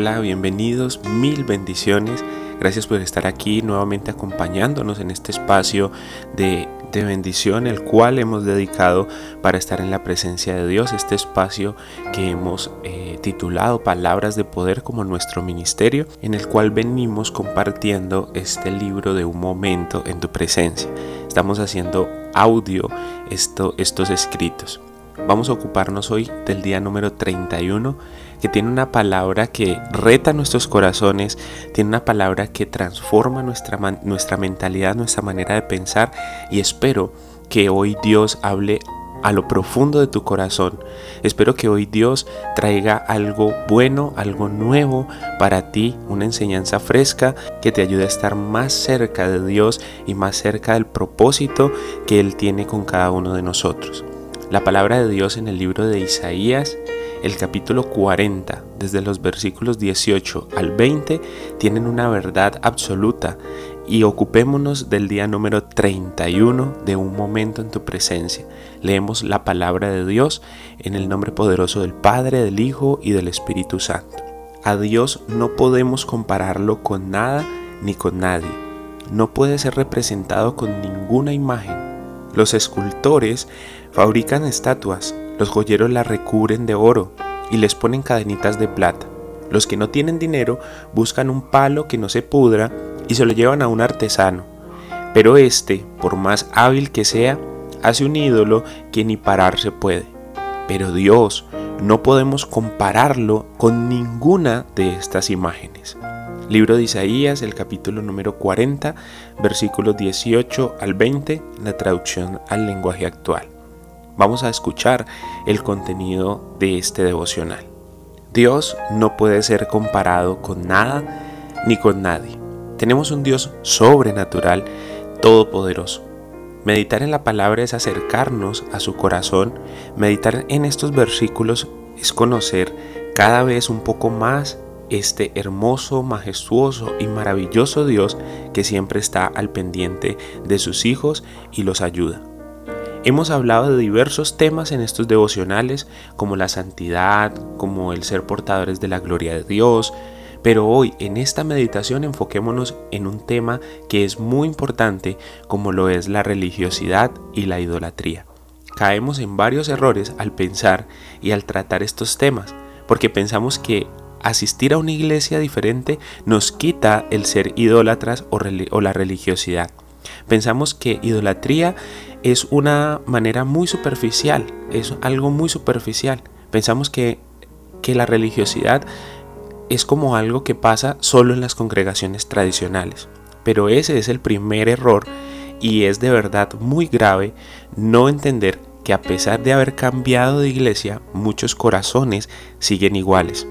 Hola, bienvenidos, mil bendiciones. Gracias por estar aquí nuevamente acompañándonos en este espacio de, bendición, el cual hemos dedicado para estar en la presencia de Dios. Este espacio que hemos eh, titulado Palabras de Poder como nuestro ministerio, en el cual venimos compartiendo este libro de un momento en tu presencia. Estamos haciendo audio esto, estos escritos. Vamos a ocuparnos hoy del día número 31 que tiene una palabra que reta nuestros corazones, tiene una palabra que transforma nuestra, nuestra mentalidad, nuestra manera de pensar y espero que hoy Dios hable a lo profundo de tu corazón. Espero que hoy Dios traiga algo bueno, algo nuevo para ti, una enseñanza fresca que te ayude a estar más cerca de Dios y más cerca del propósito que Él tiene con cada uno de nosotros. La palabra de Dios en el libro de Isaías el capítulo 40, desde los versículos 18 al 20, tienen una verdad absoluta y ocupémonos del día número 31 de un momento en tu presencia. Leemos la palabra de Dios en el nombre poderoso del Padre, del Hijo y del Espíritu Santo. A Dios no podemos compararlo con nada ni con nadie. No puede ser representado con ninguna imagen. Los escultores fabrican estatuas los joyeros la recubren de oro y les ponen cadenitas de plata. Los que no tienen dinero buscan un palo que no se pudra y se lo llevan a un artesano. Pero este, por más hábil que sea, hace un ídolo que ni pararse puede. Pero Dios no podemos compararlo con ninguna de estas imágenes. Libro de Isaías, el capítulo número 40, versículos 18 al 20, la traducción al lenguaje actual vamos a escuchar el contenido de este devocional. Dios no puede ser comparado con nada ni con nadie. Tenemos un Dios sobrenatural, todopoderoso. Meditar en la palabra es acercarnos a su corazón. Meditar en estos versículos es conocer cada vez un poco más este hermoso, majestuoso y maravilloso Dios que siempre está al pendiente de sus hijos y los ayuda. Hemos hablado de diversos temas en estos devocionales, como la santidad, como el ser portadores de la gloria de Dios, pero hoy en esta meditación enfoquémonos en un tema que es muy importante, como lo es la religiosidad y la idolatría. Caemos en varios errores al pensar y al tratar estos temas, porque pensamos que asistir a una iglesia diferente nos quita el ser idólatras o, o la religiosidad. Pensamos que idolatría es una manera muy superficial, es algo muy superficial. Pensamos que, que la religiosidad es como algo que pasa solo en las congregaciones tradicionales. Pero ese es el primer error y es de verdad muy grave no entender que a pesar de haber cambiado de iglesia, muchos corazones siguen iguales.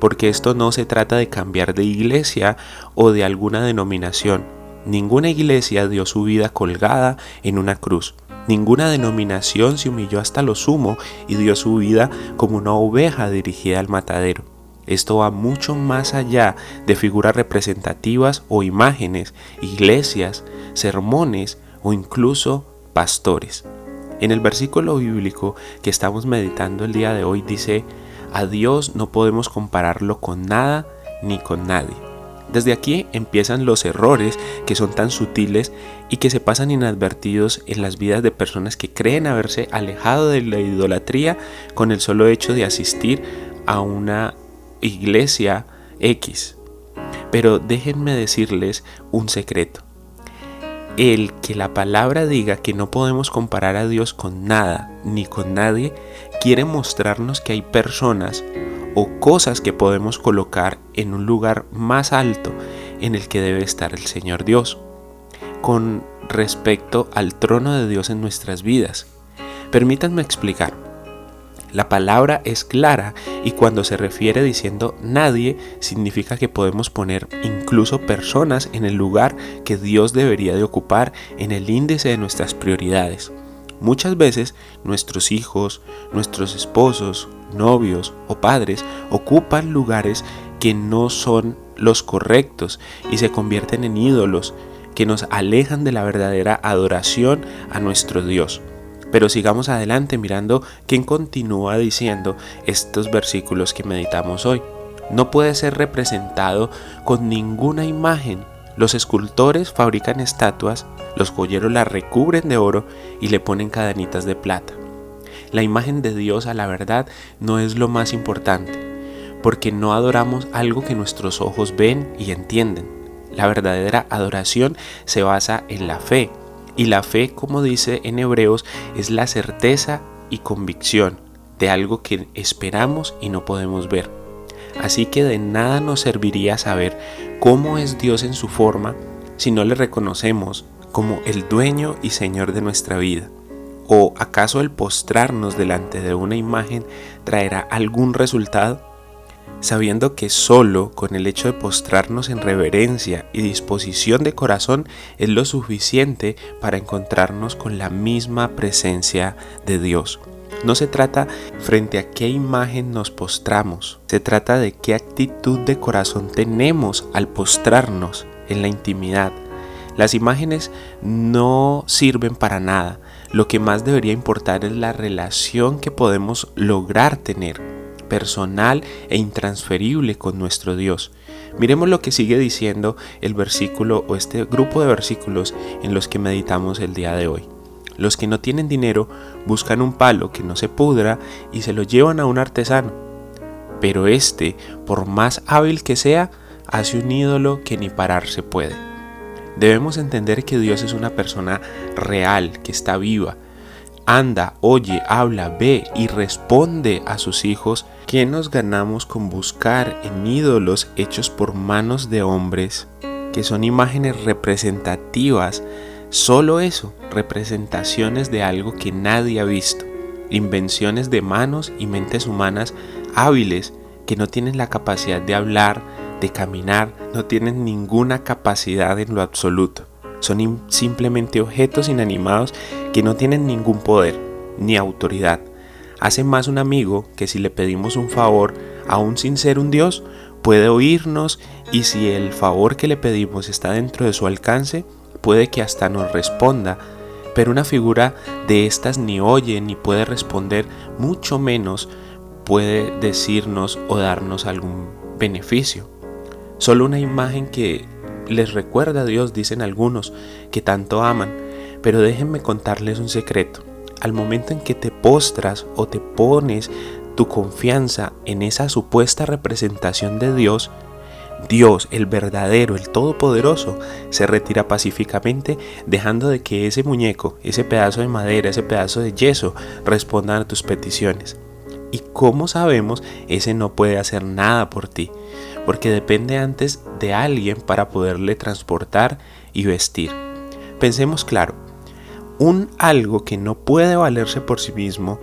Porque esto no se trata de cambiar de iglesia o de alguna denominación, Ninguna iglesia dio su vida colgada en una cruz. Ninguna denominación se humilló hasta lo sumo y dio su vida como una oveja dirigida al matadero. Esto va mucho más allá de figuras representativas o imágenes, iglesias, sermones o incluso pastores. En el versículo bíblico que estamos meditando el día de hoy dice, a Dios no podemos compararlo con nada ni con nadie. Desde aquí empiezan los errores que son tan sutiles y que se pasan inadvertidos en las vidas de personas que creen haberse alejado de la idolatría con el solo hecho de asistir a una iglesia X. Pero déjenme decirles un secreto. El que la palabra diga que no podemos comparar a Dios con nada ni con nadie quiere mostrarnos que hay personas o cosas que podemos colocar en un lugar más alto en el que debe estar el Señor Dios. Con respecto al trono de Dios en nuestras vidas. Permítanme explicar. La palabra es clara y cuando se refiere diciendo nadie significa que podemos poner incluso personas en el lugar que Dios debería de ocupar en el índice de nuestras prioridades. Muchas veces nuestros hijos, nuestros esposos, novios o padres ocupan lugares que no son los correctos y se convierten en ídolos que nos alejan de la verdadera adoración a nuestro Dios. Pero sigamos adelante mirando quién continúa diciendo estos versículos que meditamos hoy. No puede ser representado con ninguna imagen. Los escultores fabrican estatuas, los joyeros las recubren de oro y le ponen cadenitas de plata. La imagen de Dios a la verdad no es lo más importante, porque no adoramos algo que nuestros ojos ven y entienden. La verdadera adoración se basa en la fe, y la fe, como dice en Hebreos, es la certeza y convicción de algo que esperamos y no podemos ver. Así que de nada nos serviría saber cómo es Dios en su forma si no le reconocemos como el dueño y señor de nuestra vida. ¿O acaso el postrarnos delante de una imagen traerá algún resultado? sabiendo que solo con el hecho de postrarnos en reverencia y disposición de corazón es lo suficiente para encontrarnos con la misma presencia de Dios. No se trata frente a qué imagen nos postramos, se trata de qué actitud de corazón tenemos al postrarnos en la intimidad. Las imágenes no sirven para nada, lo que más debería importar es la relación que podemos lograr tener personal e intransferible con nuestro Dios. Miremos lo que sigue diciendo el versículo o este grupo de versículos en los que meditamos el día de hoy. Los que no tienen dinero buscan un palo que no se pudra y se lo llevan a un artesano. Pero este, por más hábil que sea, hace un ídolo que ni parar se puede. Debemos entender que Dios es una persona real, que está viva, anda, oye, habla, ve y responde a sus hijos, ¿qué nos ganamos con buscar en ídolos hechos por manos de hombres, que son imágenes representativas? Solo eso, representaciones de algo que nadie ha visto, invenciones de manos y mentes humanas hábiles que no tienen la capacidad de hablar, de caminar, no tienen ninguna capacidad en lo absoluto. Son simplemente objetos inanimados que no tienen ningún poder ni autoridad. Hace más un amigo que si le pedimos un favor, aún sin ser un Dios, puede oírnos y si el favor que le pedimos está dentro de su alcance, puede que hasta nos responda. Pero una figura de estas ni oye ni puede responder, mucho menos puede decirnos o darnos algún beneficio. Solo una imagen que les recuerda a Dios, dicen algunos, que tanto aman. Pero déjenme contarles un secreto. Al momento en que te postras o te pones tu confianza en esa supuesta representación de Dios, Dios, el verdadero, el todopoderoso, se retira pacíficamente dejando de que ese muñeco, ese pedazo de madera, ese pedazo de yeso respondan a tus peticiones. Y como sabemos, ese no puede hacer nada por ti, porque depende antes de alguien para poderle transportar y vestir. Pensemos claro, un algo que no puede valerse por sí mismo,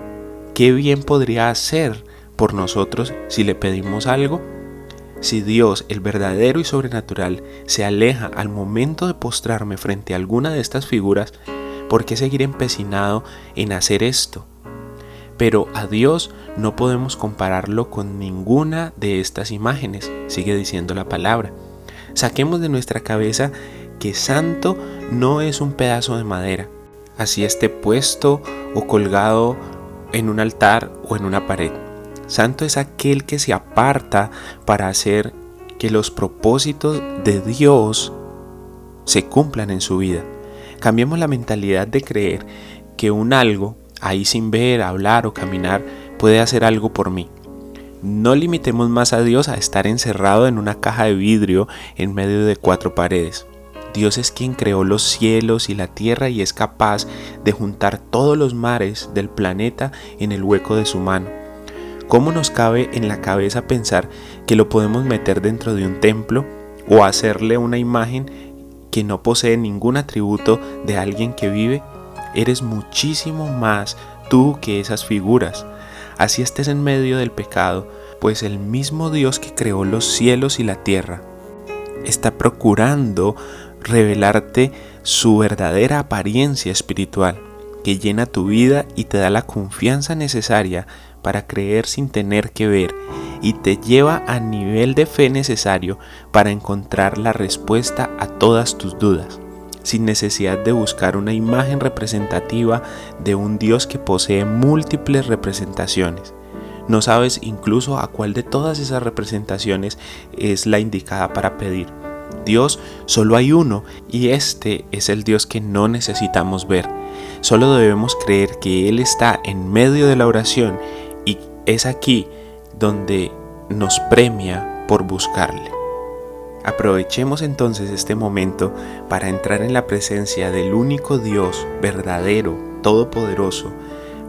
¿qué bien podría hacer por nosotros si le pedimos algo? Si Dios, el verdadero y sobrenatural, se aleja al momento de postrarme frente a alguna de estas figuras, ¿por qué seguir empecinado en hacer esto? Pero a Dios no podemos compararlo con ninguna de estas imágenes, sigue diciendo la palabra. Saquemos de nuestra cabeza que santo no es un pedazo de madera, así esté puesto o colgado en un altar o en una pared. Santo es aquel que se aparta para hacer que los propósitos de Dios se cumplan en su vida. Cambiemos la mentalidad de creer que un algo ahí sin ver, hablar o caminar, puede hacer algo por mí. No limitemos más a Dios a estar encerrado en una caja de vidrio en medio de cuatro paredes. Dios es quien creó los cielos y la tierra y es capaz de juntar todos los mares del planeta en el hueco de su mano. ¿Cómo nos cabe en la cabeza pensar que lo podemos meter dentro de un templo o hacerle una imagen que no posee ningún atributo de alguien que vive, eres muchísimo más tú que esas figuras. Así estés en medio del pecado, pues el mismo Dios que creó los cielos y la tierra está procurando revelarte su verdadera apariencia espiritual, que llena tu vida y te da la confianza necesaria para creer sin tener que ver y te lleva a nivel de fe necesario para encontrar la respuesta a todas tus dudas, sin necesidad de buscar una imagen representativa de un Dios que posee múltiples representaciones. No sabes incluso a cuál de todas esas representaciones es la indicada para pedir. Dios solo hay uno y este es el Dios que no necesitamos ver. Solo debemos creer que Él está en medio de la oración es aquí donde nos premia por buscarle. Aprovechemos entonces este momento para entrar en la presencia del único Dios verdadero, todopoderoso,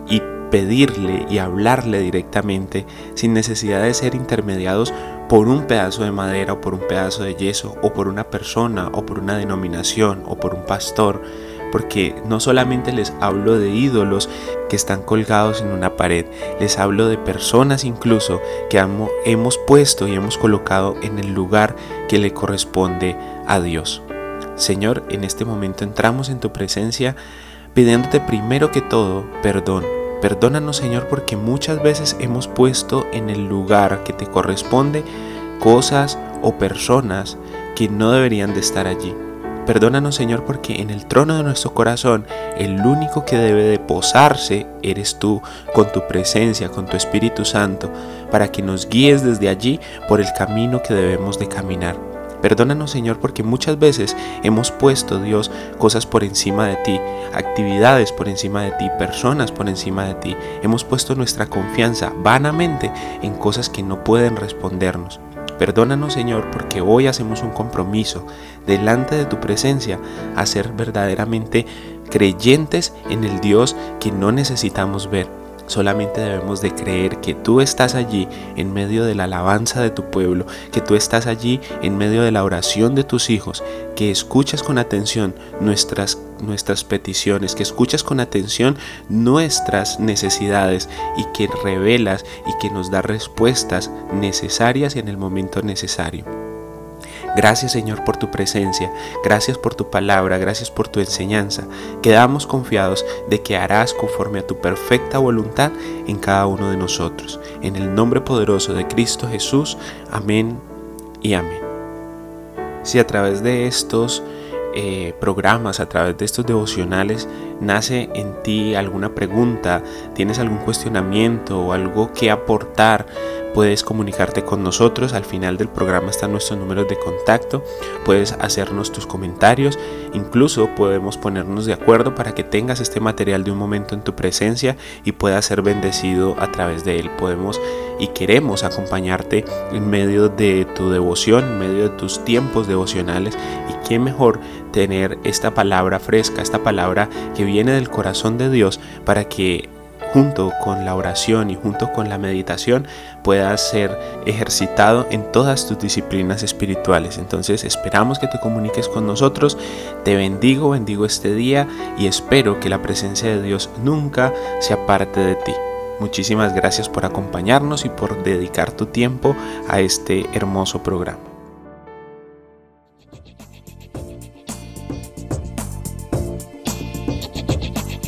y pedirle y hablarle directamente sin necesidad de ser intermediados por un pedazo de madera o por un pedazo de yeso o por una persona o por una denominación o por un pastor, porque no solamente les hablo de ídolos que están colgados en una pared, les hablo de personas incluso que hemos puesto y hemos colocado en el lugar que le corresponde a Dios. Señor, en este momento entramos en tu presencia pidiéndote primero que todo perdón. Perdónanos Señor porque muchas veces hemos puesto en el lugar que te corresponde cosas o personas que no deberían de estar allí. Perdónanos Señor porque en el trono de nuestro corazón el único que debe de posarse eres tú con tu presencia, con tu Espíritu Santo, para que nos guíes desde allí por el camino que debemos de caminar. Perdónanos Señor porque muchas veces hemos puesto Dios cosas por encima de ti, actividades por encima de ti, personas por encima de ti. Hemos puesto nuestra confianza vanamente en cosas que no pueden respondernos. Perdónanos Señor porque hoy hacemos un compromiso delante de tu presencia a ser verdaderamente creyentes en el Dios que no necesitamos ver Solamente debemos de creer que tú estás allí en medio de la alabanza de tu pueblo, que tú estás allí en medio de la oración de tus hijos, que escuchas con atención nuestras, nuestras peticiones, que escuchas con atención nuestras necesidades y que revelas y que nos da respuestas necesarias en el momento necesario. Gracias Señor por tu presencia, gracias por tu palabra, gracias por tu enseñanza. Quedamos confiados de que harás conforme a tu perfecta voluntad en cada uno de nosotros. En el nombre poderoso de Cristo Jesús, amén y amén. Si a través de estos eh, programas, a través de estos devocionales, nace en ti alguna pregunta, tienes algún cuestionamiento o algo que aportar, puedes comunicarte con nosotros. Al final del programa están nuestros números de contacto. Puedes hacernos tus comentarios. Incluso podemos ponernos de acuerdo para que tengas este material de un momento en tu presencia y puedas ser bendecido a través de él. Podemos y queremos acompañarte en medio de tu devoción, en medio de tus tiempos devocionales. Qué mejor tener esta palabra fresca, esta palabra que viene del corazón de Dios para que junto con la oración y junto con la meditación puedas ser ejercitado en todas tus disciplinas espirituales. Entonces esperamos que te comuniques con nosotros. Te bendigo, bendigo este día y espero que la presencia de Dios nunca se aparte de ti. Muchísimas gracias por acompañarnos y por dedicar tu tiempo a este hermoso programa.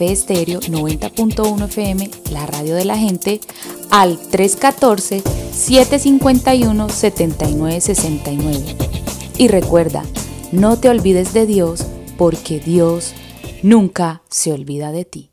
Estéreo 90.1 FM, la radio de la gente, al 314-751-7969. Y recuerda, no te olvides de Dios porque Dios nunca se olvida de ti.